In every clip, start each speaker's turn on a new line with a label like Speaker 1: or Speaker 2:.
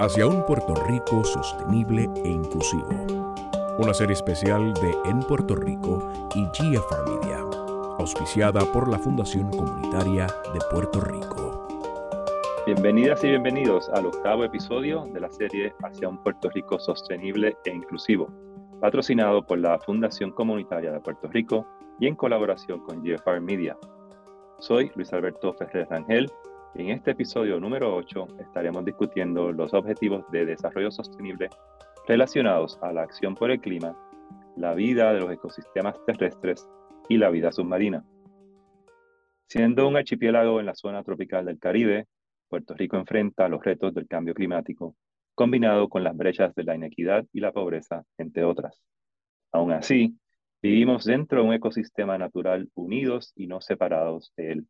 Speaker 1: hacia un Puerto Rico sostenible e inclusivo. Una serie especial de En Puerto Rico y GFR Media, auspiciada por la Fundación Comunitaria de Puerto Rico.
Speaker 2: Bienvenidas y bienvenidos al octavo episodio de la serie Hacia un Puerto Rico sostenible e inclusivo, patrocinado por la Fundación Comunitaria de Puerto Rico y en colaboración con GFR Media. Soy Luis Alberto Ferrer Rangel en este episodio número 8 estaremos discutiendo los objetivos de desarrollo sostenible relacionados a la acción por el clima, la vida de los ecosistemas terrestres y la vida submarina. Siendo un archipiélago en la zona tropical del Caribe, Puerto Rico enfrenta los retos del cambio climático, combinado con las brechas de la inequidad y la pobreza, entre otras. Aún así, vivimos dentro de un ecosistema natural unidos y no separados de él.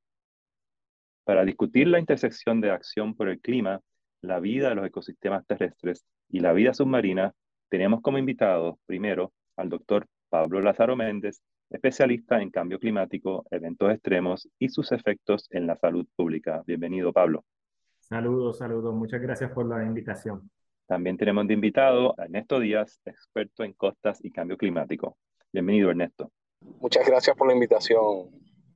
Speaker 2: Para discutir la intersección de acción por el clima, la vida de los ecosistemas terrestres y la vida submarina, tenemos como invitado primero al doctor Pablo Lázaro Méndez, especialista en cambio climático, eventos extremos y sus efectos en la salud pública. Bienvenido, Pablo.
Speaker 3: Saludos, saludos. Muchas gracias por la invitación.
Speaker 2: También tenemos de invitado a Ernesto Díaz, experto en costas y cambio climático. Bienvenido, Ernesto.
Speaker 4: Muchas gracias por la invitación.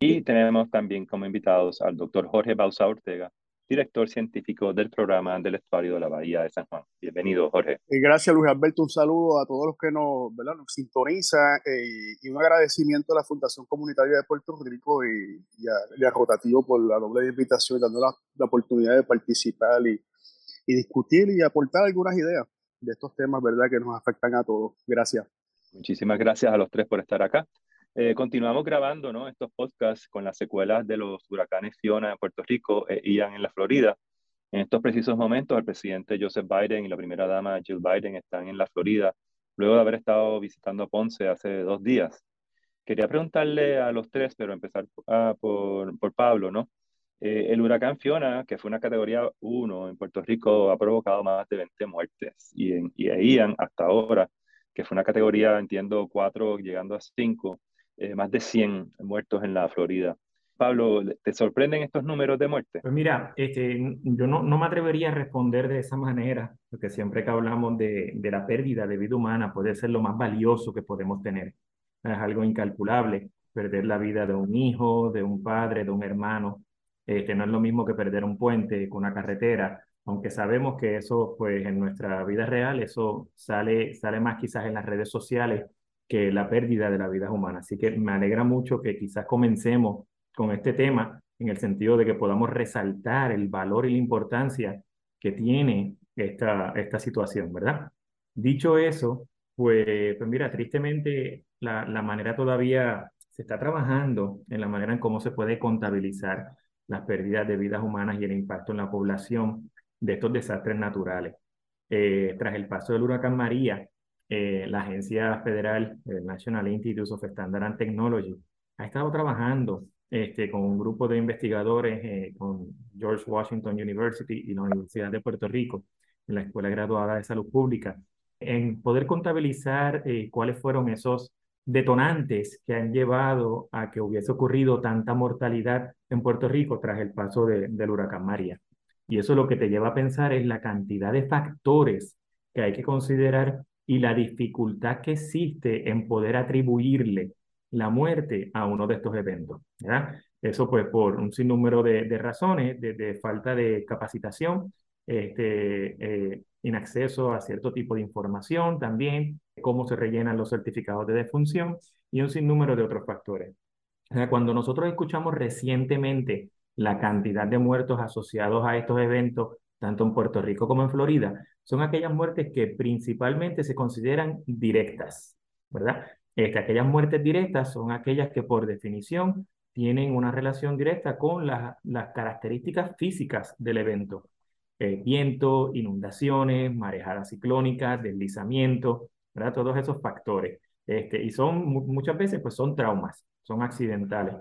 Speaker 2: Y tenemos también como invitados al doctor Jorge Bausa Ortega, director científico del programa del estuario de la Bahía de San Juan. Bienvenido, Jorge.
Speaker 5: Gracias, Luis Alberto. Un saludo a todos los que nos, ¿verdad? nos sintonizan eh, y un agradecimiento a la Fundación Comunitaria de Puerto Rico y, a, Rotativo por la doble invitación, dando la, la oportunidad de participar y, y discutir y aportar algunas ideas de estos temas, ¿verdad?, que nos afectan a todos. Gracias.
Speaker 2: Muchísimas gracias a los tres por estar acá. Eh, continuamos grabando ¿no? estos podcasts con las secuelas de los huracanes Fiona en Puerto Rico e Ian en la Florida. En estos precisos momentos, el presidente Joseph Biden y la primera dama Jill Biden están en la Florida, luego de haber estado visitando Ponce hace dos días. Quería preguntarle a los tres, pero empezar ah, por, por, Pablo, ¿no? Eh, el huracán Fiona, que fue una categoría 1 en Puerto Rico, ha provocado más de 20 muertes. Y, en, y Ian, hasta ahora, que fue una categoría, entiendo, 4 llegando a 5, eh, más de 100 muertos en la Florida. Pablo, ¿te sorprenden estos números de muerte?
Speaker 3: Pues mira, este, yo no, no me atrevería a responder de esa manera, porque siempre que hablamos de, de la pérdida de vida humana puede ser lo más valioso que podemos tener. Es algo incalculable, perder la vida de un hijo, de un padre, de un hermano, que no es lo mismo que perder un puente con una carretera, aunque sabemos que eso, pues en nuestra vida real, eso sale, sale más quizás en las redes sociales que la pérdida de la vida humana. Así que me alegra mucho que quizás comencemos con este tema en el sentido de que podamos resaltar el valor y la importancia que tiene esta, esta situación, ¿verdad? Dicho eso, pues, pues mira, tristemente la, la manera todavía se está trabajando en la manera en cómo se puede contabilizar las pérdidas de vidas humanas y el impacto en la población de estos desastres naturales. Eh, tras el paso del huracán María, eh, la agencia federal, el National Institute of Standard and Technology, ha estado trabajando este, con un grupo de investigadores, eh, con George Washington University y la Universidad de Puerto Rico, en la Escuela Graduada de Salud Pública, en poder contabilizar eh, cuáles fueron esos detonantes que han llevado a que hubiese ocurrido tanta mortalidad en Puerto Rico tras el paso del huracán María. Y eso lo que te lleva a pensar es la cantidad de factores que hay que considerar y la dificultad que existe en poder atribuirle la muerte a uno de estos eventos. ¿verdad? Eso pues por un sinnúmero de, de razones, de, falta de capacitación, este, eh, en acceso a cierto tipo de información también, cómo se rellenan los certificados de defunción y un sinnúmero de otros factores. cuando nosotros escuchamos recientemente la cantidad de muertos asociados a estos eventos, tanto en Puerto Rico como en Florida, son aquellas muertes que principalmente se consideran directas, ¿verdad? Este, aquellas muertes directas son aquellas que por definición tienen una relación directa con las características físicas del evento. Eh, viento, inundaciones, marejadas ciclónicas, deslizamiento, ¿verdad? Todos esos factores. Este, y son muchas veces pues son traumas, son accidentales.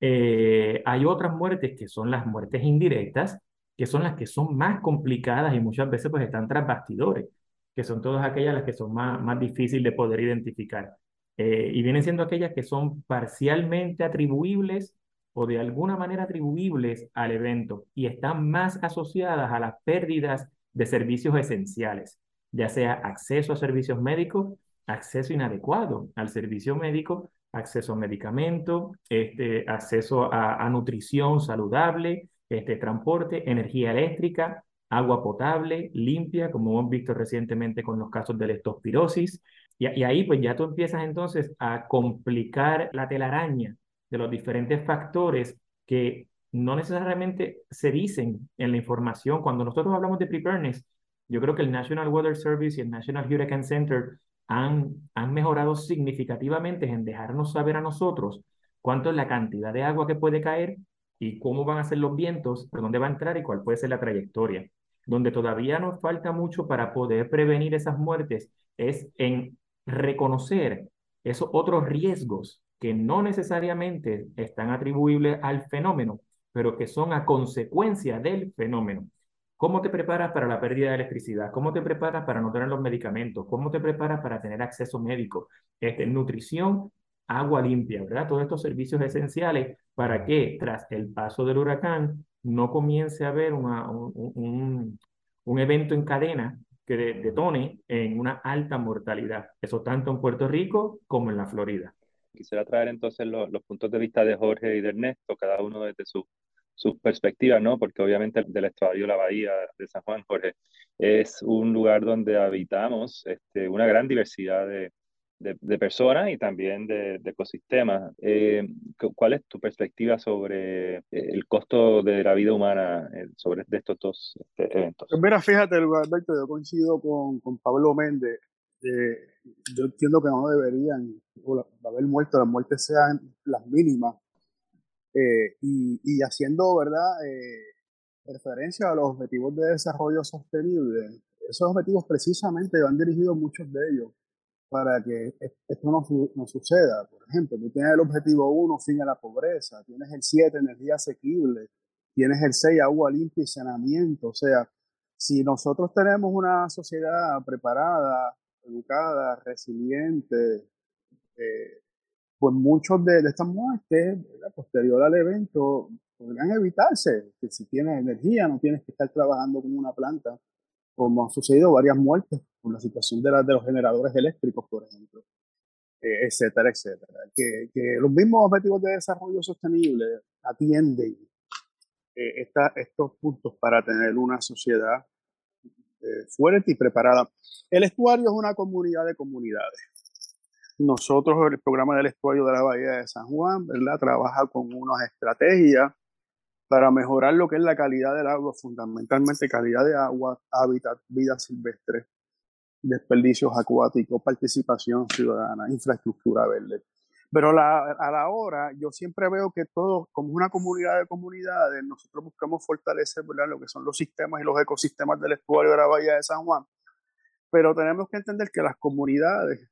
Speaker 3: Eh, hay otras muertes que son las muertes indirectas, que son las que son más complicadas y muchas veces pues están tras bastidores, que son todas aquellas las que son más, más difíciles de poder identificar. Eh, y vienen siendo aquellas que son parcialmente atribuibles o de alguna manera atribuibles al evento y están más asociadas a las pérdidas de servicios esenciales, ya sea acceso a servicios médicos, acceso inadecuado al servicio médico, acceso a medicamentos, este, acceso a, nutrición saludable, este, transporte, energía eléctrica, agua potable, limpia, como hemos visto recientemente con los casos de leptospirosis. Y, y ahí pues ya tú empiezas entonces a complicar la telaraña de los diferentes factores que no necesariamente se dicen en la información. Cuando nosotros hablamos de preparedness, yo creo que el National Weather Service y el National Hurricane Center han, han mejorado significativamente en dejarnos saber a nosotros cuánto es la cantidad de agua que puede caer y cómo van a ser los vientos, por dónde va a entrar y cuál puede ser la trayectoria. Donde todavía nos falta mucho para poder prevenir esas muertes es en reconocer esos otros riesgos que no necesariamente están atribuibles al fenómeno, pero que son a consecuencia del fenómeno. ¿Cómo te preparas para la pérdida de electricidad? ¿Cómo te preparas para no tener los medicamentos? ¿Cómo te preparas para tener acceso médico? Este, nutrición, agua limpia, ¿verdad? Todos estos servicios esenciales para que tras el paso del huracán no comience a haber una, un, un, evento en cadena que detone en una alta mortalidad. Eso tanto en Puerto Rico como en la Florida.
Speaker 2: Quisiera traer entonces los, los puntos de vista de Jorge y de Ernesto, cada uno desde su sus perspectivas, ¿no? Porque obviamente del estuario la bahía de San Juan, Jorge, es un lugar donde habitamos este, una gran diversidad de, de, personas y también de, ecosistemas. Eh, ¿Cuál es tu perspectiva sobre eh, el costo de la vida humana eh, sobre estos dos este, eventos?
Speaker 5: Pues mira, fíjate, Alberto, yo coincido con, con Pablo Méndez. yo entiendo que no deberían haber muerto, las muertes sean las mínimas eh, y, haciendo, ¿verdad?, eh, referencia a los objetivos de desarrollo sostenible, esos objetivos precisamente van dirigidos muchos de ellos para que esto no, no, suceda. Por ejemplo, tú tienes el objetivo 1, fin a la pobreza, tienes el 7, energía asequible, tienes el 6, agua limpia y saneamiento. O sea, si nosotros tenemos una sociedad preparada, educada, resiliente, eh, pues muchos de, estas muertes, posterior al evento, podrían evitarse. Que si tienes energía, no tienes que estar trabajando como una planta, como han sucedido varias muertes con la situación de, de los generadores eléctricos, por ejemplo, eh, etcétera, etcétera. Que, que, los mismos objetivos de desarrollo sostenible atienden eh, estos puntos para tener una sociedad eh, fuerte y preparada. El estuario es una comunidad de comunidades nosotros, el programa del estuario de la Bahía de San Juan, ¿verdad? Trabaja con unas estrategias para mejorar lo que es la calidad del agua, fundamentalmente calidad de agua, hábitat, vida silvestre, desperdicios acuáticos, participación ciudadana, infraestructura verde. Pero a la hora, yo siempre veo que todos, como una comunidad de comunidades, nosotros buscamos fortalecer lo que son los sistemas y los ecosistemas del estuario de la Bahía de San Juan. Pero tenemos que entender que las comunidades.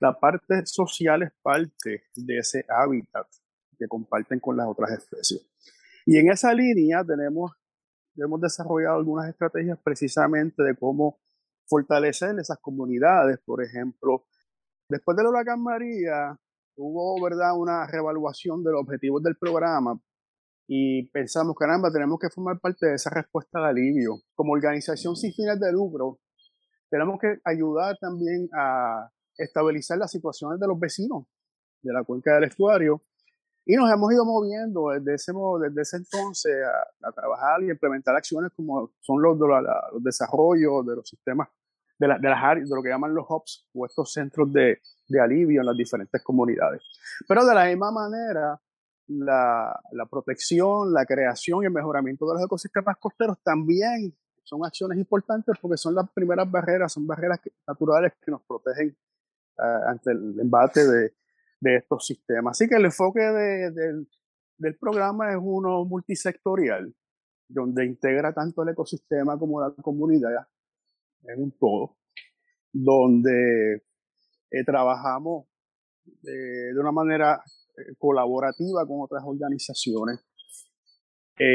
Speaker 5: La parte social es parte de ese hábitat que comparten con las otras especies. Y en esa línea tenemos, hemos desarrollado algunas estrategias precisamente de cómo fortalecer esas comunidades. Por ejemplo, después del huracán María, hubo ¿verdad? una reevaluación de los objetivos del programa y pensamos, caramba, tenemos que formar parte de esa respuesta de alivio. Como organización sin fines de lucro, tenemos que ayudar también a estabilizar las situaciones de los vecinos de la cuenca del estuario. Y nos hemos ido moviendo desde ese, desde ese entonces a, trabajar y implementar acciones como son los, de los desarrollos de los sistemas, de, de, las áreas, de lo que llaman los hubs o estos centros de, de alivio en las diferentes comunidades. Pero de la misma manera, la, la, protección, la creación y el mejoramiento de los ecosistemas costeros también son acciones importantes porque son las primeras barreras, son barreras naturales que nos protegen ante el embate de, de, estos sistemas. Así que el enfoque de, del programa es uno multisectorial, donde integra tanto el ecosistema como la comunidad en un todo, donde eh, trabajamos eh, de una manera eh, colaborativa con otras organizaciones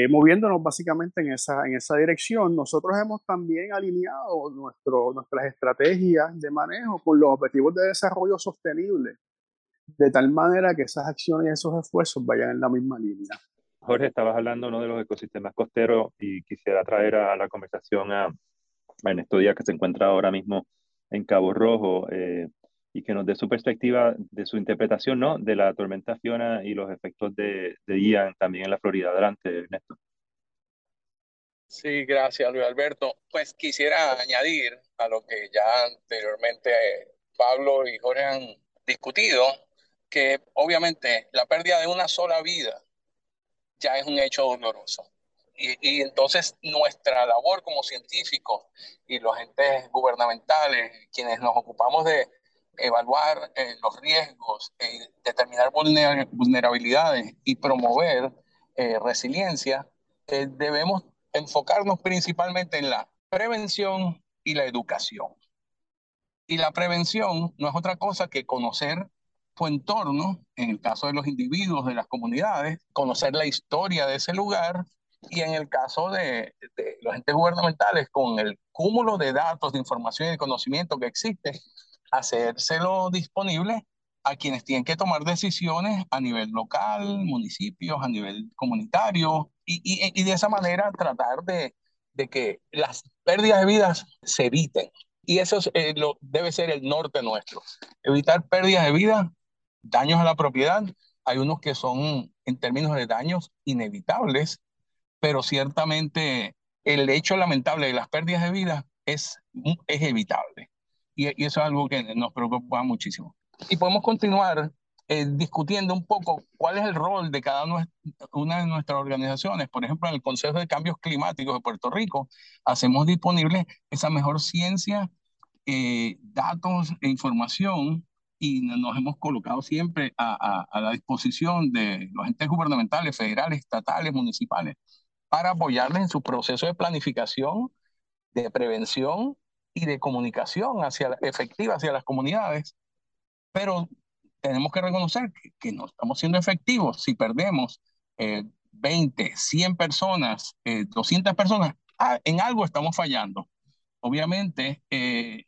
Speaker 5: moviéndonos básicamente en esa, en esa dirección, nosotros hemos también alineado nuestro, nuestras estrategias de manejo con los objetivos de desarrollo sostenible, de tal manera que esas acciones y esos esfuerzos vayan en la misma línea.
Speaker 2: Jorge, estabas hablando ¿no? de los ecosistemas costeros y quisiera traer a la conversación a, a Ernesto Díaz, que se encuentra ahora mismo en Cabo Rojo, eh, y que nos dé su perspectiva de su interpretación ¿no? de la tormenta Fiona y los efectos de, de Ian también en la Florida. Adelante, Ernesto.
Speaker 4: Sí, gracias, Luis Alberto. Pues quisiera añadir a lo que ya anteriormente Pablo y Jorge han discutido, que obviamente la pérdida de una sola vida ya es un hecho doloroso. Y, entonces nuestra labor como científicos y los entes gubernamentales, quienes nos ocupamos de evaluar eh, los riesgos, eh, determinar vulnerabilidades y promover eh, resiliencia, debemos enfocarnos principalmente en la prevención y la educación. Y la prevención no es otra cosa que conocer tu entorno, en el caso de los individuos, de las comunidades, conocer la historia de ese lugar y en el caso de, de, los entes gubernamentales, con el cúmulo de datos, de información y de conocimiento que existe, hacérselo disponible a quienes tienen que tomar decisiones a nivel local, municipios, a nivel comunitario, y, y, y de esa manera tratar de, de, que las pérdidas de vidas se eviten. Y eso es, eh, lo, debe ser el norte nuestro. Evitar pérdidas de vida, daños a la propiedad. Hay unos que son, en términos de daños, inevitables, pero ciertamente el hecho lamentable de las pérdidas de vida es, es evitable. Y, eso es algo que nos preocupa muchísimo. Y podemos continuar eh, discutiendo un poco cuál es el rol de cada una de nuestras organizaciones. Por ejemplo, en el Consejo de Cambios Climáticos de Puerto Rico, hacemos disponible esa mejor ciencia, eh, datos e información y nos hemos colocado siempre a, a, a, la disposición de los entes gubernamentales, federales, estatales, municipales, para apoyarles en su proceso de planificación, de prevención y de comunicación hacia, efectiva hacia las comunidades pero tenemos que reconocer que, no estamos siendo efectivos. Si perdemos 20, 100 personas, 200 eh, personas, ah, en algo estamos fallando. Obviamente, eh,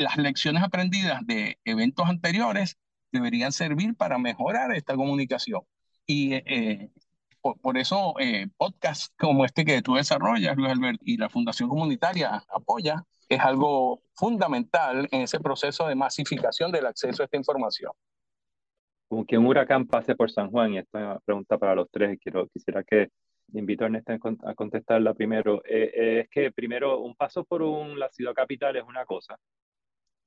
Speaker 4: las lecciones aprendidas de eventos anteriores deberían servir para mejorar esta comunicación. Y eh, por, eso podcasts como este que tú desarrollas, Luis Alberto, y la Fundación Comunitaria apoya, es algo fundamental en ese proceso de masificación del acceso a esta información.
Speaker 2: Como que un huracán pase por San Juan, y esta pregunta para los tres, quiero, quisiera que invito a Ernesto a contestarla primero. Eh, eh, es que primero, un paso por un, la ciudad capital es una cosa,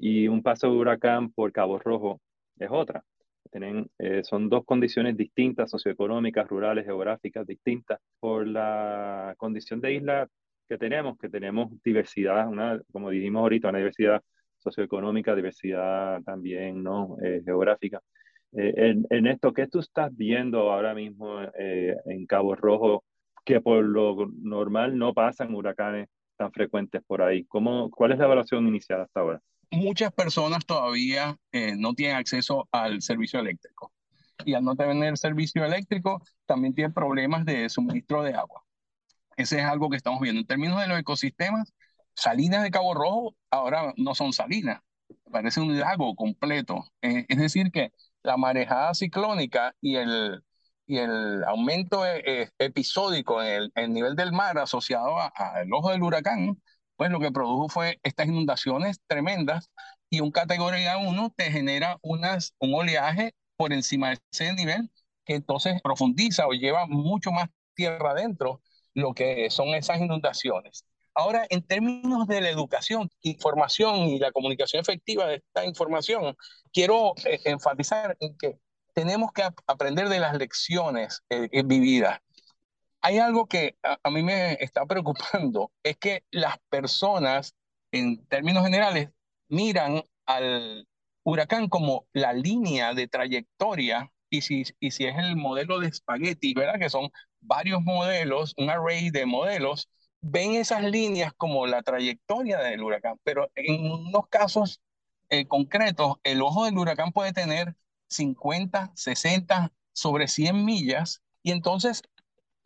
Speaker 2: y un paso de huracán por Cabo Rojo es otra. Tienen, eh, son dos condiciones distintas, socioeconómicas, rurales, geográficas distintas. Por la condición de isla que tenemos, que tenemos diversidad, una, como dijimos ahorita, una diversidad socioeconómica, diversidad también ¿no? Eh, geográfica. Eh, en, en, esto, ¿qué tú estás viendo ahora mismo eh, en Cabo Rojo que por lo normal no pasan huracanes tan frecuentes por ahí? ¿Cómo, ¿Cuál es la evaluación inicial hasta ahora?
Speaker 4: Muchas personas todavía no tienen acceso al servicio eléctrico y al no tener servicio eléctrico también tienen problemas de suministro de agua. Ese es algo que estamos viendo. En términos de los ecosistemas, salinas de Cabo Rojo ahora no son salinas, parece un lago completo. Eh, es decir, que la marejada ciclónica y el, y el aumento eh, episódico en el, nivel del mar asociado al ojo del huracán, pues lo que produjo fue estas inundaciones tremendas y un categoría 1 te genera unas, un oleaje por encima de ese nivel que entonces profundiza o lleva mucho más tierra adentro lo que son esas inundaciones. Ahora, en términos de la educación, información y la comunicación efectiva de esta información, quiero eh, enfatizar en que tenemos que aprender de las lecciones eh, eh, vividas. Hay algo que a, mí me está preocupando, es que las personas, en términos generales, miran al huracán como la línea de trayectoria y si, y si es el modelo de espagueti, ¿verdad? Que son varios modelos, un array de modelos, ven esas líneas como la trayectoria del huracán, pero en unos casos eh, concretos, el ojo del huracán puede tener 50, 60, sobre 100 millas y entonces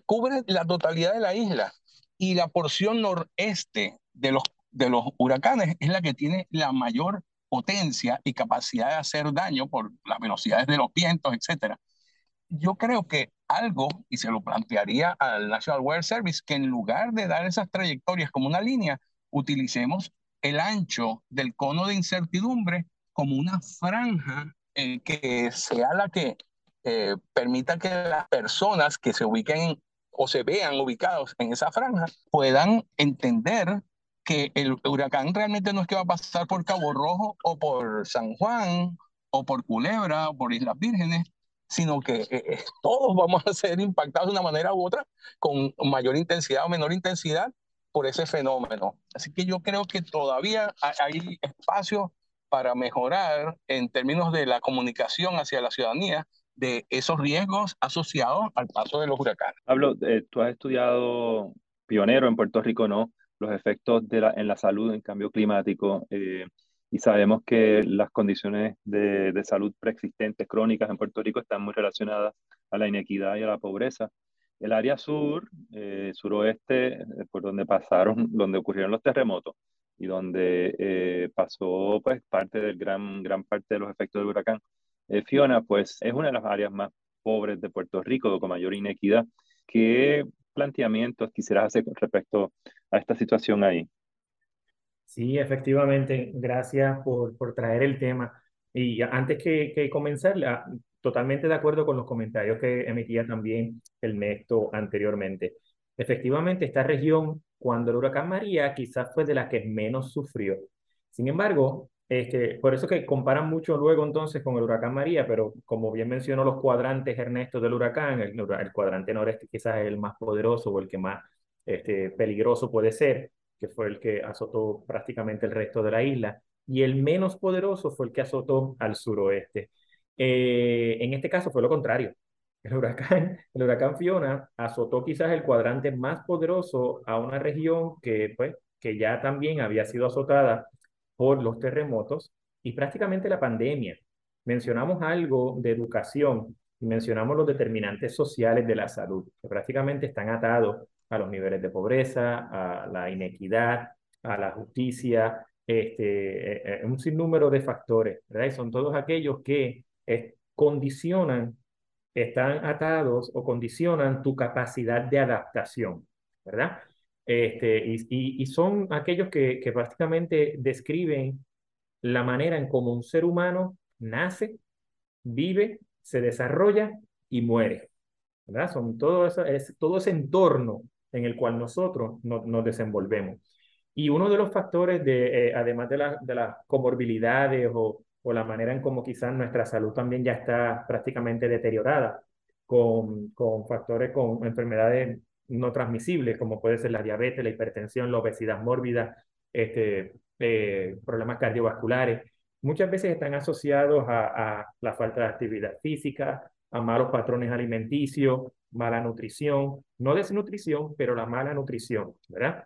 Speaker 4: cubre la totalidad de la isla y la porción noreste de los, de los huracanes es la que tiene la mayor potencia y capacidad de hacer daño por las velocidades de los vientos, etc. Yo creo que algo, y se lo plantearía al National Weather Service, que en lugar de dar esas trayectorias como una línea, utilicemos el ancho del cono de incertidumbre como una franja eh, que sea la que eh, permita que las personas que se ubiquen o se vean ubicados en esa franja puedan entender que el huracán realmente no es que va a pasar por Cabo Rojo o por San Juan o por Culebra o por Islas Vírgenes, sino que eh, eh, todos vamos a ser impactados de una manera u otra con mayor intensidad o menor intensidad por ese fenómeno. Así que yo creo que todavía hay espacio para mejorar en términos de la comunicación hacia la ciudadanía de esos riesgos asociados al paso de los huracanes.
Speaker 2: Pablo, eh, tú has estudiado pionero en Puerto Rico, ¿no? Los efectos de la, en la salud en cambio climático. Eh, y sabemos que las condiciones de, de, salud preexistentes crónicas en Puerto Rico están muy relacionadas a la inequidad y a la pobreza. El área sur, eh, suroeste, por donde pasaron, donde ocurrieron los terremotos y donde pasó pues parte del gran, gran parte de los efectos del huracán, eh, Fiona, pues es una de las áreas más pobres de Puerto Rico, con mayor inequidad. ¿Qué planteamientos quisieras hacer con respecto a esta situación ahí?
Speaker 3: Sí, efectivamente, gracias por, por traer el tema. Y antes que, que comenzar, totalmente de acuerdo con los comentarios que emitía también el Néstor anteriormente. Efectivamente, esta región, cuando el huracán María, quizás fue de la que menos sufrió. Sin embargo, por eso que comparan mucho luego entonces con el huracán María, pero como bien mencionó los cuadrantes Ernesto del huracán, el, el cuadrante noreste quizás es el más poderoso o el que más este, peligroso puede ser, que fue el que azotó prácticamente el resto de la isla, y el menos poderoso fue el que azotó al suroeste. Eh, en este caso fue lo contrario. El huracán, el huracán Fiona azotó quizás el cuadrante más poderoso a una región que, pues, que ya también había sido azotada por los terremotos y prácticamente la pandemia. Mencionamos algo de educación y mencionamos los determinantes sociales de la salud, que prácticamente están atados a los niveles de pobreza, a la inequidad, a la justicia, este, eh, eh, un sinnúmero de factores, ¿verdad? Y son todos aquellos que condicionan, están atados o condicionan tu capacidad de adaptación, ¿verdad? Este, y, y, son aquellos que, que prácticamente describen la manera en cómo un ser humano nace, vive, se desarrolla y muere. ¿verdad? Son todo, eso, es, todo ese entorno en el cual nosotros nos desenvolvemos. Y uno de los factores, de, eh, además de, la, de las comorbilidades o, o la manera en cómo quizás nuestra salud también ya está prácticamente deteriorada, con, con factores, con enfermedades no transmisibles, como puede ser la diabetes, la hipertensión, la obesidad mórbida, este, eh, problemas cardiovasculares, muchas veces están asociados a, la falta de actividad física, a malos patrones alimenticios, mala nutrición, no desnutrición, pero la mala nutrición, ¿verdad?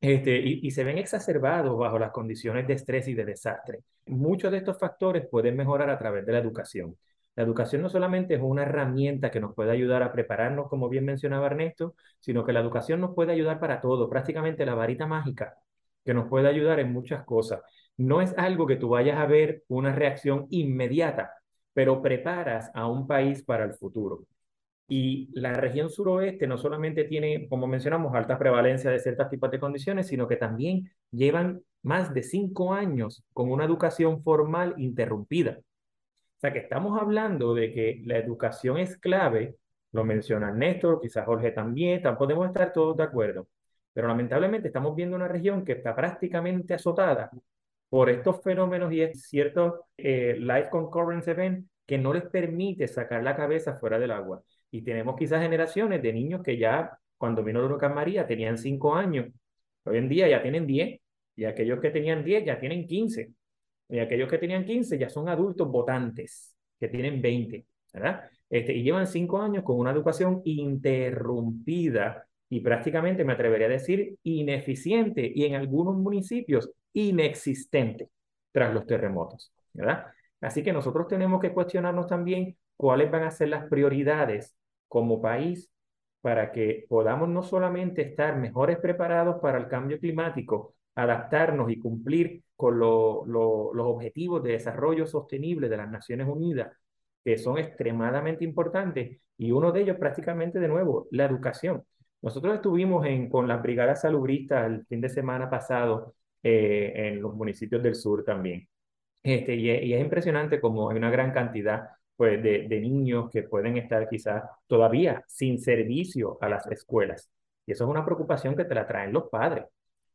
Speaker 3: Este, y, se ven exacerbados bajo las condiciones de estrés y de desastre. Muchos de estos factores pueden mejorar a través de la educación. La educación no solamente es una herramienta que nos puede ayudar a prepararnos, como bien mencionaba Ernesto, sino que la educación nos puede ayudar para todo, prácticamente la varita mágica que nos puede ayudar en muchas cosas. No es algo que tú vayas a ver una reacción inmediata, pero preparas a un país para el futuro. Y la región suroeste no solamente tiene, como mencionamos, alta prevalencia de ciertos tipos de condiciones, sino que también llevan más de cinco años con una educación formal interrumpida. O sea que estamos hablando de que la educación es clave, lo menciona Néstor, quizás Jorge también, podemos estar todos de acuerdo, pero lamentablemente estamos viendo una región que está prácticamente azotada por estos fenómenos y ciertos eh, life concurrence events que no les permite sacar la cabeza fuera del agua. Y tenemos quizás generaciones de niños que ya cuando vino el huracán María tenían 5 años, hoy en día ya tienen 10, y aquellos que tenían 10 ya tienen 15. Y aquellos que tenían 15 ya son adultos votantes, que tienen 20, ¿verdad? Este, y llevan 5 años con una educación interrumpida y prácticamente me atrevería a decir ineficiente y en algunos municipios inexistente tras los terremotos, ¿verdad? Así que nosotros tenemos que cuestionarnos también cuáles van a ser las prioridades como país para que podamos no solamente estar mejores preparados para el cambio climático, adaptarnos y cumplir con lo, lo, los objetivos de desarrollo sostenible de las Naciones Unidas, que son extremadamente importantes y uno de ellos prácticamente de nuevo, la educación. Nosotros estuvimos en, con las brigadas salubristas el fin de semana pasado eh, en los municipios del sur también. Este, y, y, es impresionante como hay una gran cantidad pues, de, de niños que pueden estar quizás todavía sin servicio a las escuelas. Y eso es una preocupación que te la traen los padres.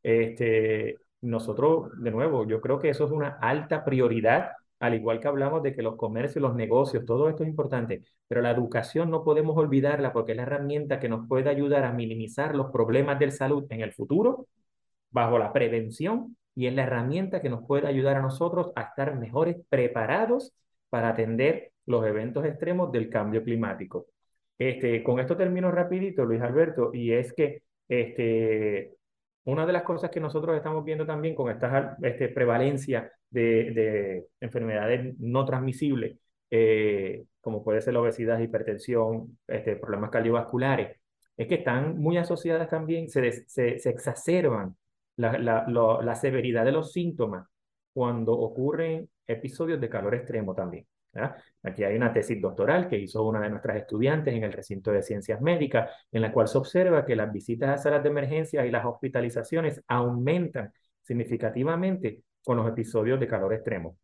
Speaker 3: Este, nosotros, de nuevo, yo creo que eso es una alta prioridad, al igual que hablamos de que los comercios, los negocios, todo esto es importante, pero la educación no podemos olvidarla porque es la herramienta que nos puede ayudar a minimizar los problemas de salud en el futuro bajo la prevención y es la herramienta que nos puede ayudar a nosotros a estar mejores preparados para atender los eventos extremos del cambio climático. Este, con esto termino rapidito, Luis Alberto, y es que este, una de las cosas que nosotros estamos viendo también con esta este, prevalencia de, de, enfermedades no transmisibles, eh, como puede ser la obesidad, hipertensión, este, problemas cardiovasculares, es que están muy asociadas también, se, exacerban la severidad de los síntomas cuando ocurren episodios de calor extremo también. Aquí hay una tesis doctoral que hizo una de nuestras estudiantes en el recinto de ciencias médicas, en la cual se observa que las visitas a salas de emergencia y las hospitalizaciones aumentan significativamente con los episodios de calor extremo.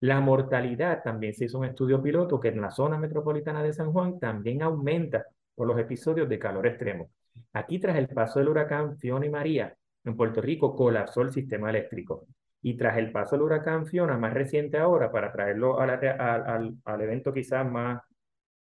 Speaker 3: La mortalidad, también se hizo un estudio piloto que en la zona metropolitana de San Juan también aumenta por los episodios de calor extremo. Aquí tras el paso del huracán Fiona y María, en Puerto Rico colapsó el sistema eléctrico y tras el paso del huracán Fiona, más reciente ahora, para traerlo a al, al, evento quizás más,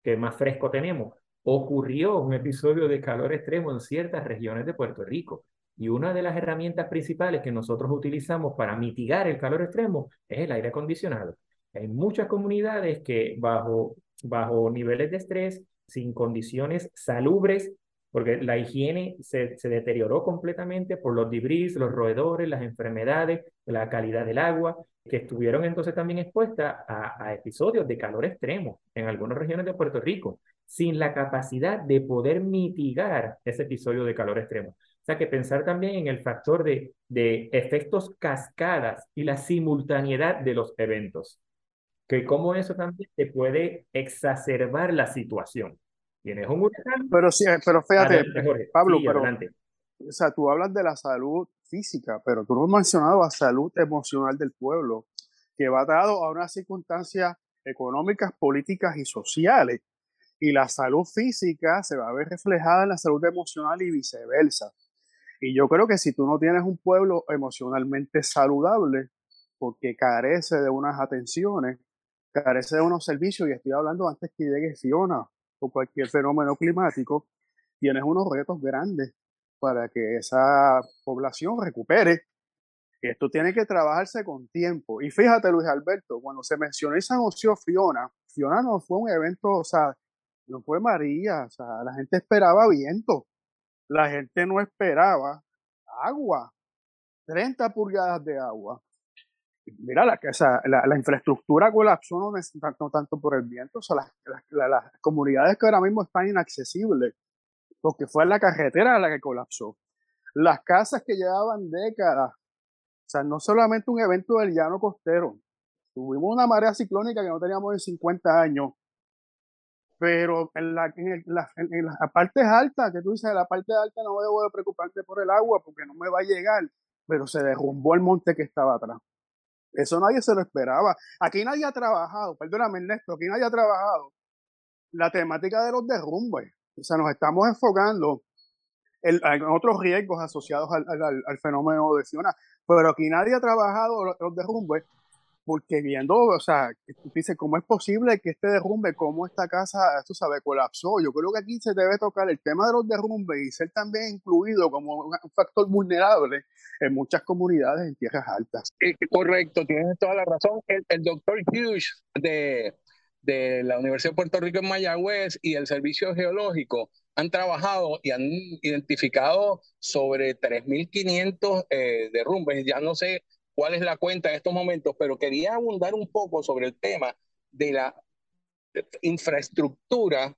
Speaker 3: que más fresco tenemos, ocurrió un episodio de calor extremo en ciertas regiones de Puerto Rico. Y una de las herramientas principales que nosotros utilizamos para mitigar el calor extremo es el aire acondicionado. Hay muchas comunidades que bajo, bajo niveles de estrés, sin condiciones salubres porque la higiene se, se, deterioró completamente por los debris, los roedores, las enfermedades, la calidad del agua, que estuvieron entonces también expuestas a, a episodios de calor extremo en algunas regiones de Puerto Rico, sin la capacidad de poder mitigar ese episodio de calor extremo. O sea que pensar también en el factor de, de efectos cascadas y la simultaneidad de los eventos, que cómo eso también te puede exacerbar la situación. Tienes un huracán.
Speaker 5: Pero sí, pero fíjate, Pablo, pero, o sea, tú hablas de la salud física, pero tú no has mencionado la salud emocional del pueblo, que va dado a unas circunstancias económicas, políticas y sociales. Y la salud física se va a ver reflejada en la salud emocional y viceversa. Y yo creo que si tú no tienes un pueblo emocionalmente saludable, porque carece de unas atenciones, carece de unos servicios, y estoy hablando antes que llegue Fiona, o cualquier fenómeno climático, tienes unos retos grandes para que esa población recupere. Esto tiene que trabajarse con tiempo. Y fíjate, Luis Alberto, cuando se mencionó y se Fiona, Fiona no fue un evento, o sea, no fue María, o sea, la gente esperaba viento, la gente no esperaba agua, 30 pulgadas de agua mira, la, la, la, infraestructura colapsó no, tanto, tanto por el viento, o sea, las, las, comunidades que ahora mismo están inaccesibles, porque fue la carretera la que colapsó. Las casas que llevaban décadas, o sea, no solamente un evento del llano costero, tuvimos una marea ciclónica que no teníamos en 50 años, pero en la, en, la, en la parte alta, que tú dices, la parte alta no debo de preocuparme por el agua porque no me va a llegar, pero se derrumbó el monte que estaba atrás. Eso nadie se lo esperaba. Aquí nadie ha trabajado, perdóname Ernesto, aquí nadie ha trabajado la temática de los derrumbes. O sea, nos estamos enfocando en, otros riesgos asociados al, al, al, fenómeno de Fiona, pero aquí nadie ha trabajado los, los derrumbes porque viendo, o sea, dice, ¿cómo es posible que este derrumbe, cómo esta casa, tú sabes, colapsó? Yo creo que aquí se debe tocar el tema de los derrumbes y ser también incluido como un factor vulnerable en muchas comunidades en tierras altas.
Speaker 4: correcto, tienes toda la razón. El, el doctor Hughes de, de la Universidad de Puerto Rico en Mayagüez y el Servicio Geológico han trabajado y han identificado sobre 3.500 eh, derrumbes. Ya no sé cuál es la cuenta en estos momentos, pero quería abundar un poco sobre el tema de la infraestructura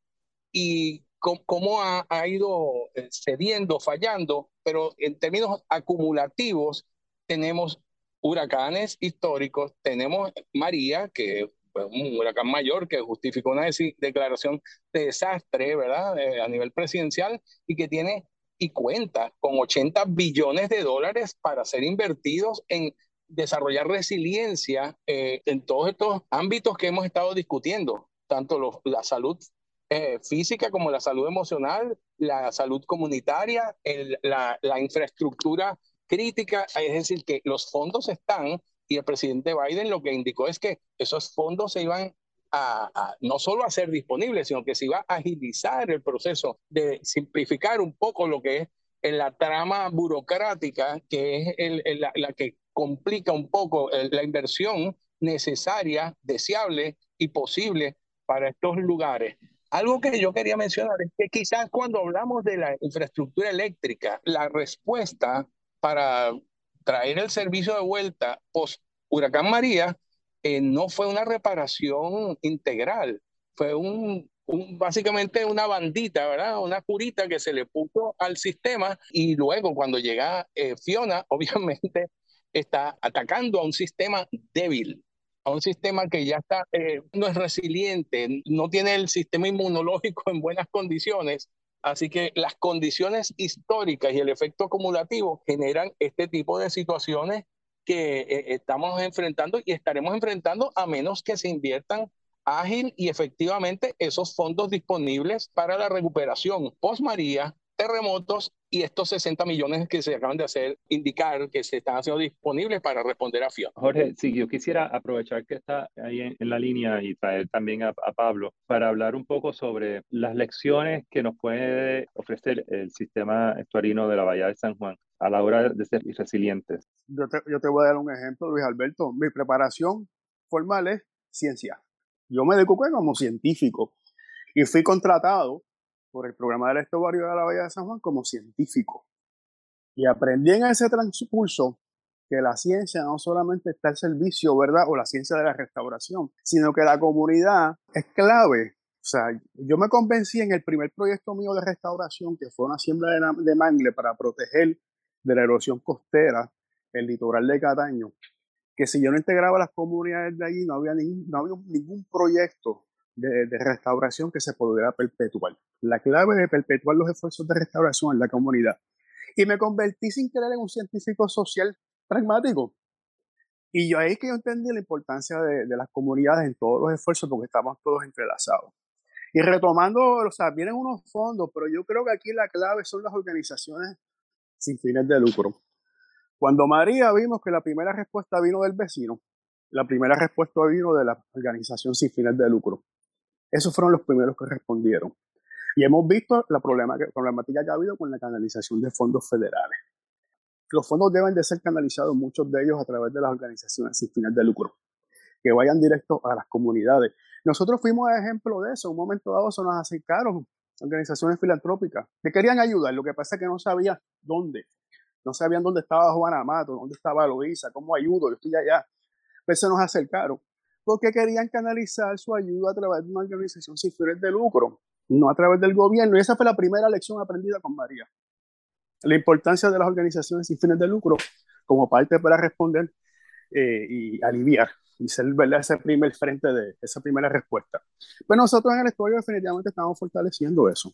Speaker 4: y cómo, ha, ha, ido eh, cediendo, fallando, pero en términos acumulativos tenemos huracanes históricos, tenemos María, que pues, un huracán mayor que justificó una declaración de desastre, ¿verdad? Eh, a nivel presidencial y que tiene y cuenta con 80 billones de dólares para ser invertidos en desarrollar resiliencia eh, en todos estos ámbitos que hemos estado discutiendo, tanto la salud eh, física como la salud emocional, la salud comunitaria, la, la infraestructura crítica, es decir, que los fondos están y el presidente Biden lo que indicó es que esos fondos se iban a, no solo a ser disponibles, sino que se iba a agilizar el proceso de simplificar un poco lo que es en la trama burocrática, que es la, que complica un poco la inversión necesaria, deseable y posible para estos lugares. Algo que yo quería mencionar es que quizás cuando hablamos de la infraestructura eléctrica, la respuesta para traer el servicio de vuelta post huracán María eh, no fue una reparación integral, fue un, básicamente una bandita, ¿verdad? Una curita que se le puso al sistema y luego cuando llega eh, Fiona, obviamente está atacando a un sistema débil, a un sistema que ya está, eh, no es resiliente, no tiene el sistema inmunológico en buenas condiciones. Así que las condiciones históricas y el efecto acumulativo generan este tipo de situaciones que eh, estamos enfrentando y estaremos enfrentando a menos que se inviertan ágil y efectivamente esos fondos disponibles para la recuperación. Post María, terremotos y estos 60 millones que se acaban de hacer indicar que se están haciendo disponibles para responder a Fiona.
Speaker 2: Jorge, sí, yo quisiera aprovechar que está ahí en, la línea y traer también a, a, Pablo para hablar un poco sobre las lecciones que nos puede ofrecer el sistema estuarino de la Bahía de San Juan a la hora de ser resilientes.
Speaker 5: Yo te, yo te voy a dar un ejemplo, Luis Alberto. Mi preparación formal es ciencia. Yo me dedico como científico y fui contratado por el programa del estuario de la Bahía de San Juan como científico. Y aprendí en ese transcurso que la ciencia no solamente está al servicio, ¿verdad? O la ciencia de la restauración, sino que la comunidad es clave. O sea, yo me convencí en el primer proyecto mío de restauración, que fue una siembra de, de mangle para proteger de la erosión costera, el litoral de Cataño, que si yo no integraba las comunidades de allí, no había, ningún, no había ningún proyecto de, restauración que se pudiera perpetuar. La clave de perpetuar los esfuerzos de restauración en la comunidad. Y me convertí sin querer en un científico social pragmático. Y yo ahí que yo entendí la importancia de, de las comunidades en todos los esfuerzos porque estamos todos entrelazados. Y retomando, o sea, vienen unos fondos, pero yo creo que aquí la clave son las organizaciones sin fines de lucro. Cuando María vimos que la primera respuesta vino del vecino, la primera respuesta vino de la organización sin fines de lucro. Esos fueron los primeros que respondieron. Y hemos visto la problemática que ha habido con la canalización de fondos federales. Los fondos deben de ser canalizados, muchos de ellos a través de las organizaciones sin fines de lucro, que vayan directo a las comunidades. Nosotros fuimos ejemplo de eso. Un momento dado se nos acercaron organizaciones filantrópicas que querían ayudar, lo que pasa es que no sabían dónde. No sabían dónde estaba Juana Amato, dónde estaba Loisa, cómo ayudo, yo estoy allá. Pues se nos acercaron porque querían canalizar su ayuda a través de una organización sin fines de lucro, no a través del gobierno. Y esa fue la primera lección aprendida con María. La importancia de las organizaciones sin fines de lucro como parte para responder eh, y aliviar y ser ¿verdad? ese primer frente de esa primera respuesta. Pues nosotros en el estudio definitivamente estamos fortaleciendo eso.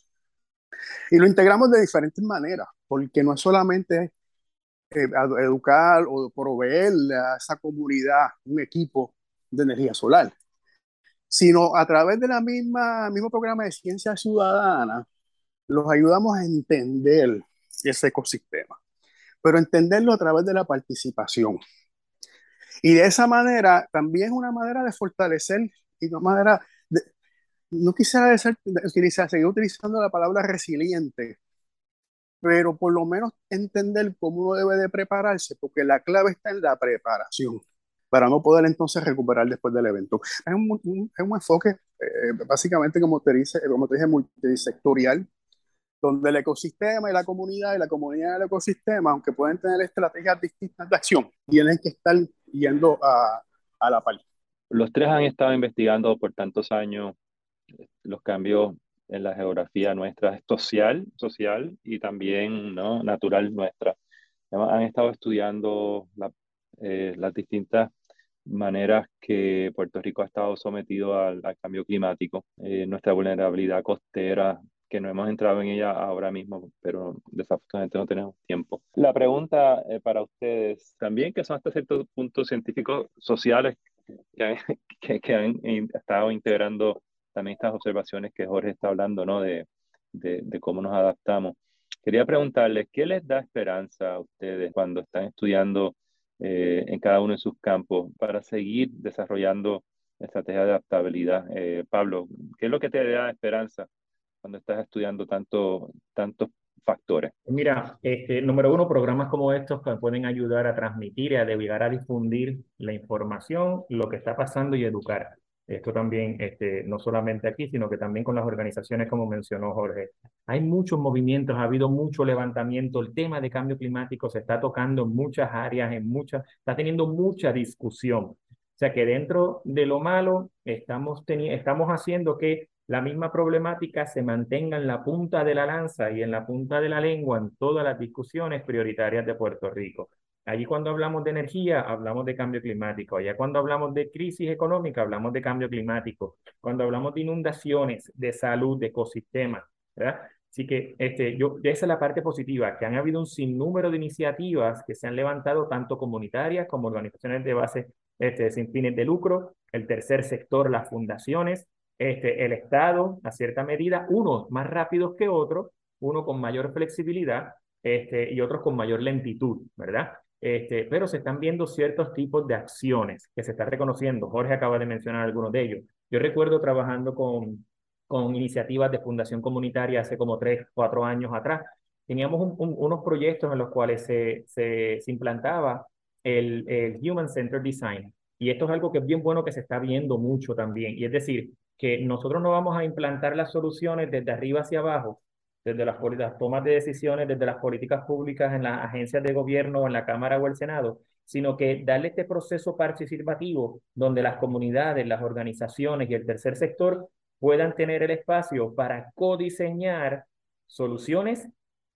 Speaker 5: Y lo integramos de diferentes maneras, porque no es solamente eh, educar o proveer a esa comunidad un equipo de energía solar, sino a través de la misma mismo programa de ciencia ciudadana, los ayudamos a entender ese ecosistema, pero entenderlo a través de la participación. Y de esa manera, también es una manera de fortalecer y una manera de, no quisiera decir, utilizar, seguir utilizando la palabra resiliente, pero por lo menos entender cómo uno debe de prepararse, porque la clave está en la preparación, para no poder entonces recuperar después del evento. Es un, es un enfoque eh, básicamente, como te, dice, como te dije, multisectorial, donde el ecosistema y la comunidad y la comunidad del ecosistema, aunque pueden tener estrategias distintas de acción, tienen que estar yendo a, a la par.
Speaker 2: Los tres han estado investigando por tantos años los cambios en la geografía nuestra social, social y también ¿no? natural nuestra. Han estado estudiando la, eh, las distintas maneras que Puerto Rico ha estado sometido al, cambio climático, eh, nuestra vulnerabilidad costera, que no hemos entrado en ella ahora mismo, pero desafortunadamente no tenemos tiempo. La pregunta eh, para ustedes también, que son hasta ciertos puntos científicos sociales que que, han estado integrando también estas observaciones que Jorge está hablando, ¿no? De, de cómo nos adaptamos. Quería preguntarles, ¿qué les da esperanza a ustedes cuando están estudiando eh, en cada uno de sus campos para seguir desarrollando estrategias de adaptabilidad. Eh, Pablo, ¿qué es lo que te da esperanza cuando estás estudiando tanto, tantos factores?
Speaker 3: Mira, este, número uno, programas como estos que pueden ayudar a transmitir y a llegar a difundir la información, lo que está pasando y educar. Esto también, este, no solamente aquí, sino que también con las organizaciones, como mencionó Jorge. Hay muchos movimientos, ha habido mucho levantamiento. El tema de cambio climático se está tocando en muchas áreas, en muchas, está teniendo mucha discusión. O sea que dentro de lo malo estamos, estamos haciendo que la misma problemática se mantenga en la punta de la lanza y en la punta de la lengua en todas las discusiones prioritarias de Puerto Rico. Allí cuando hablamos de energía, hablamos de cambio climático. Allá cuando hablamos de crisis económica, hablamos de cambio climático. Cuando hablamos de inundaciones, de salud, de ecosistemas, ¿verdad? Así que este, yo, esa es la parte positiva, que han habido un sinnúmero de iniciativas que se han levantado, tanto comunitarias como organizaciones de base este, sin fines de lucro, el tercer sector, las fundaciones, este, el Estado, a cierta medida, unos más rápidos que otros, uno con mayor flexibilidad este, y otros con mayor lentitud, ¿verdad? Este, pero se están viendo ciertos tipos de acciones que se están reconociendo. Jorge acaba de mencionar algunos de ellos. Yo recuerdo trabajando con, con iniciativas de fundación comunitaria hace como tres, cuatro años atrás. Teníamos unos proyectos en los cuales se, se, implantaba el, Human Centered Design. Y esto es algo que es bien bueno que se está viendo mucho también. Y es decir, que nosotros no vamos a implantar las soluciones desde arriba hacia abajo, desde las, tomas de decisiones, desde las políticas públicas en las agencias de gobierno, en la Cámara o el Senado, sino que darle este proceso participativo donde las comunidades, las organizaciones y el tercer sector puedan tener el espacio para codiseñar soluciones,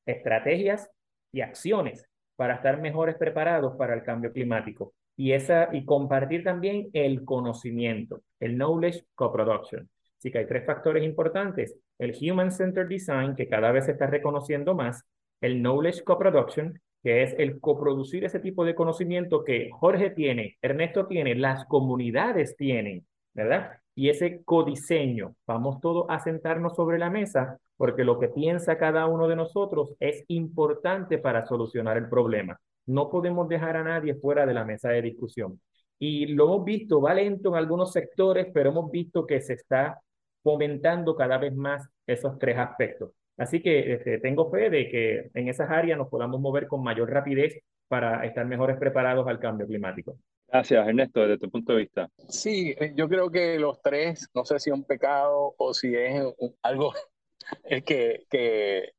Speaker 3: estrategias y acciones para estar mejores preparados para el cambio climático. Y, esa, y compartir también el conocimiento, el knowledge co-production. Así que hay tres factores importantes. El Human Centered Design, que cada vez se está reconociendo más. El Knowledge Co-Production, que es el coproducir ese tipo de conocimiento que Jorge tiene, Ernesto tiene, las comunidades tienen, ¿verdad? Y ese codiseño, vamos todos a sentarnos sobre la mesa porque lo que piensa cada uno de nosotros es importante para solucionar el problema. No podemos dejar a nadie fuera de la mesa de discusión. Y lo hemos visto, va lento en algunos sectores, pero hemos visto que se está fomentando cada vez más esos tres aspectos. Así que este, tengo fe de que en esas áreas nos podamos mover con mayor rapidez para estar mejores preparados al cambio climático.
Speaker 2: Gracias, Ernesto, desde tu punto de vista.
Speaker 4: Sí, eh, yo creo que los tres, no sé si es un pecado o si es algo es que, que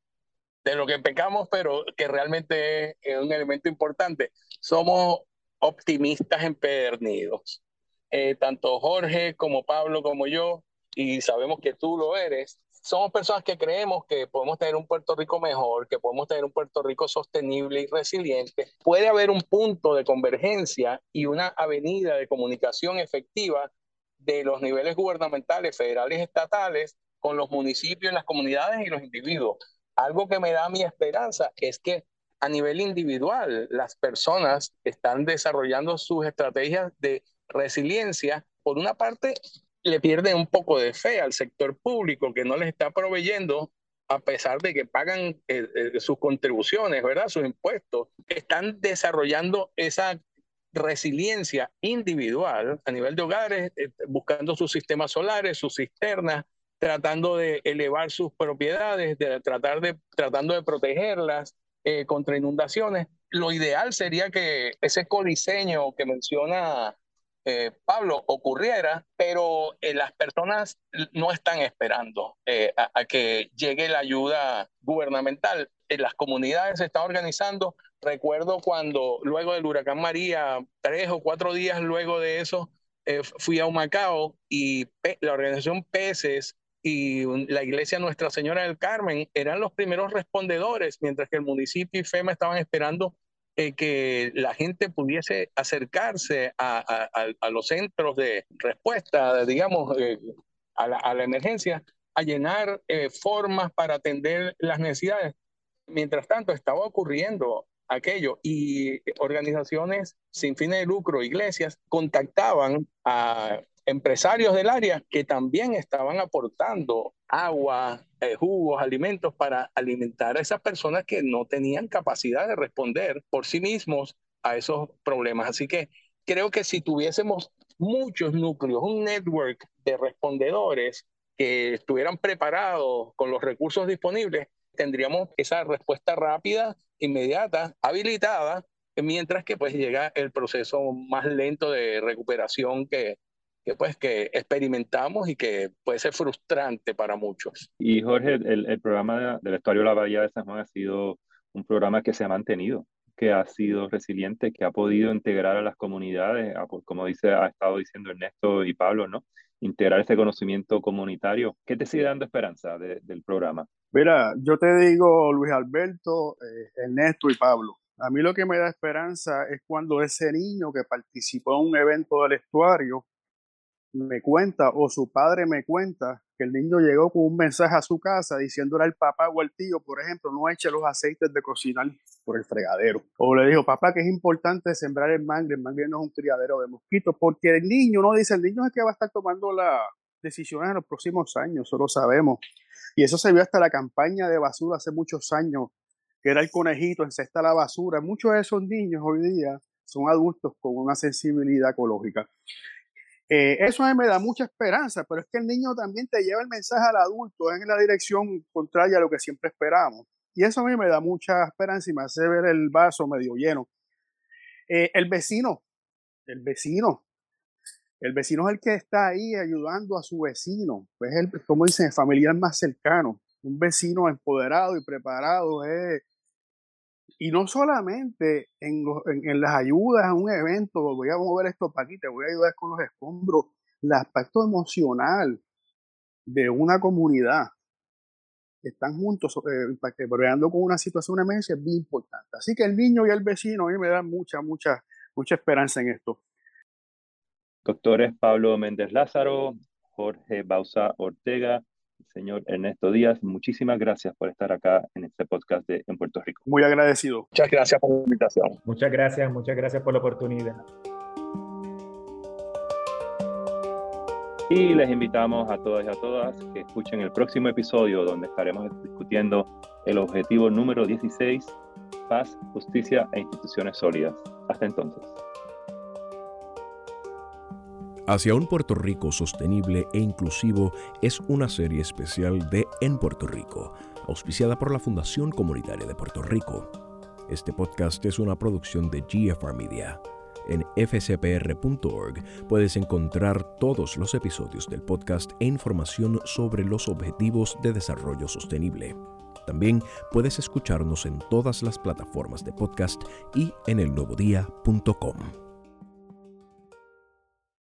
Speaker 4: de lo que pecamos, pero que realmente es un elemento importante. Somos optimistas empedernidos. Eh, tanto Jorge como Pablo como yo y sabemos que tú lo eres, somos personas que creemos que podemos tener un Puerto Rico mejor, que podemos tener un Puerto Rico sostenible y resiliente. Puede haber un punto de convergencia y una avenida de comunicación efectiva de los niveles gubernamentales, federales, estatales, con los municipios, las comunidades y los individuos. Algo que me da mi esperanza es que a nivel individual las personas están desarrollando sus estrategias de resiliencia, por una parte le pierde un poco de fe al sector público que no les está proveyendo a pesar de que pagan eh, eh, sus contribuciones, ¿verdad? Sus impuestos, están desarrollando esa resiliencia individual a nivel de hogares, eh, buscando sus sistemas solares, sus cisternas, tratando de elevar sus propiedades, de tratar de, tratando de protegerlas contra inundaciones. Lo ideal sería que ese codiseño que menciona eh, Pablo, ocurriera, pero eh, las personas no están esperando eh, a, que llegue la ayuda gubernamental. las comunidades se están organizando. Recuerdo cuando luego del huracán María, tres o cuatro días luego de eso, fui a Humacao y la organización Peces y la iglesia Nuestra Señora del Carmen eran los primeros respondedores, mientras que el municipio y FEMA estaban esperando eh, que la gente pudiese acercarse a, los centros de respuesta, digamos, eh, a, la, emergencia, a llenar eh, formas para atender las necesidades. Mientras tanto, estaba ocurriendo aquello y organizaciones sin fines de lucro, iglesias, contactaban a empresarios del área que también estaban aportando agua, eh, jugos, alimentos para alimentar a esas personas que no tenían capacidad de responder por sí mismos a esos problemas. Así que creo que si tuviésemos muchos núcleos, un network de respondedores que estuvieran preparados con los recursos disponibles, tendríamos esa respuesta rápida, inmediata, habilitada, mientras que pues llega el proceso más lento de recuperación que, que pues que experimentamos y que puede ser frustrante para muchos.
Speaker 2: Y Jorge, el, el programa del Estuario de la Bahía de San Juan ha sido un programa que se ha mantenido, que ha sido resiliente, que ha podido integrar a las comunidades, como dice, ha estado diciendo Ernesto y Pablo, ¿no? Integrar ese conocimiento comunitario. ¿Qué te sigue dando esperanza del programa?
Speaker 5: Mira, yo te digo, Luis Alberto, eh, Ernesto y Pablo, a mí lo que me da esperanza es cuando ese niño que participó en un evento del estuario me cuenta o su padre me cuenta que el niño llegó con un mensaje a su casa diciéndole al papá o al tío, por ejemplo, no eche los aceites de cocinar por el fregadero. O le dijo, papá, que es importante sembrar el mangle, el mangle no es un criadero de mosquitos, porque el niño no dice, el niño es que va a estar tomando las decisiones en los próximos años, eso lo sabemos. Y eso se vio hasta la campaña de basura hace muchos años, que era el conejito, encesta la basura. Muchos de esos niños hoy día son adultos con una sensibilidad ecológica. Eh, eso a mí me da mucha esperanza, pero es que el niño también te lleva el mensaje al adulto en la dirección contraria a lo que siempre esperamos. Y eso a mí me da mucha esperanza y me hace ver el vaso medio lleno. Eh, el vecino, el vecino, el vecino es el que está ahí ayudando a su vecino. Es el, como dicen, el familiar más cercano. Un vecino empoderado y preparado es y no solamente en, en, las ayudas a un evento, voy a mover esto para aquí, te voy a ayudar con los escombros, el aspecto emocional de una comunidad que están juntos eh, con una situación de emergencia es bien importante. Así que el niño y el vecino a mí me dan mucha, mucha, mucha esperanza en esto.
Speaker 2: Doctores Pablo Méndez Lázaro, Jorge Bausa Ortega, señor Ernesto Díaz, muchísimas gracias por estar acá en este podcast de En Puerto Rico.
Speaker 5: Muy agradecido.
Speaker 4: Muchas gracias por la invitación.
Speaker 3: Muchas gracias, muchas gracias por la oportunidad.
Speaker 2: Y les invitamos a todas y a todas que escuchen el próximo episodio donde estaremos discutiendo el objetivo número 16, paz, justicia e instituciones sólidas. Hasta entonces.
Speaker 1: Hacia un Puerto Rico sostenible e inclusivo es una serie especial de En Puerto Rico, auspiciada por la Fundación Comunitaria de Puerto Rico. Este podcast es una producción de GFR Media. En fcpr.org puedes encontrar todos los episodios del podcast e información sobre los objetivos de desarrollo sostenible. También puedes escucharnos en todas las plataformas de podcast y en elnuevodía.com.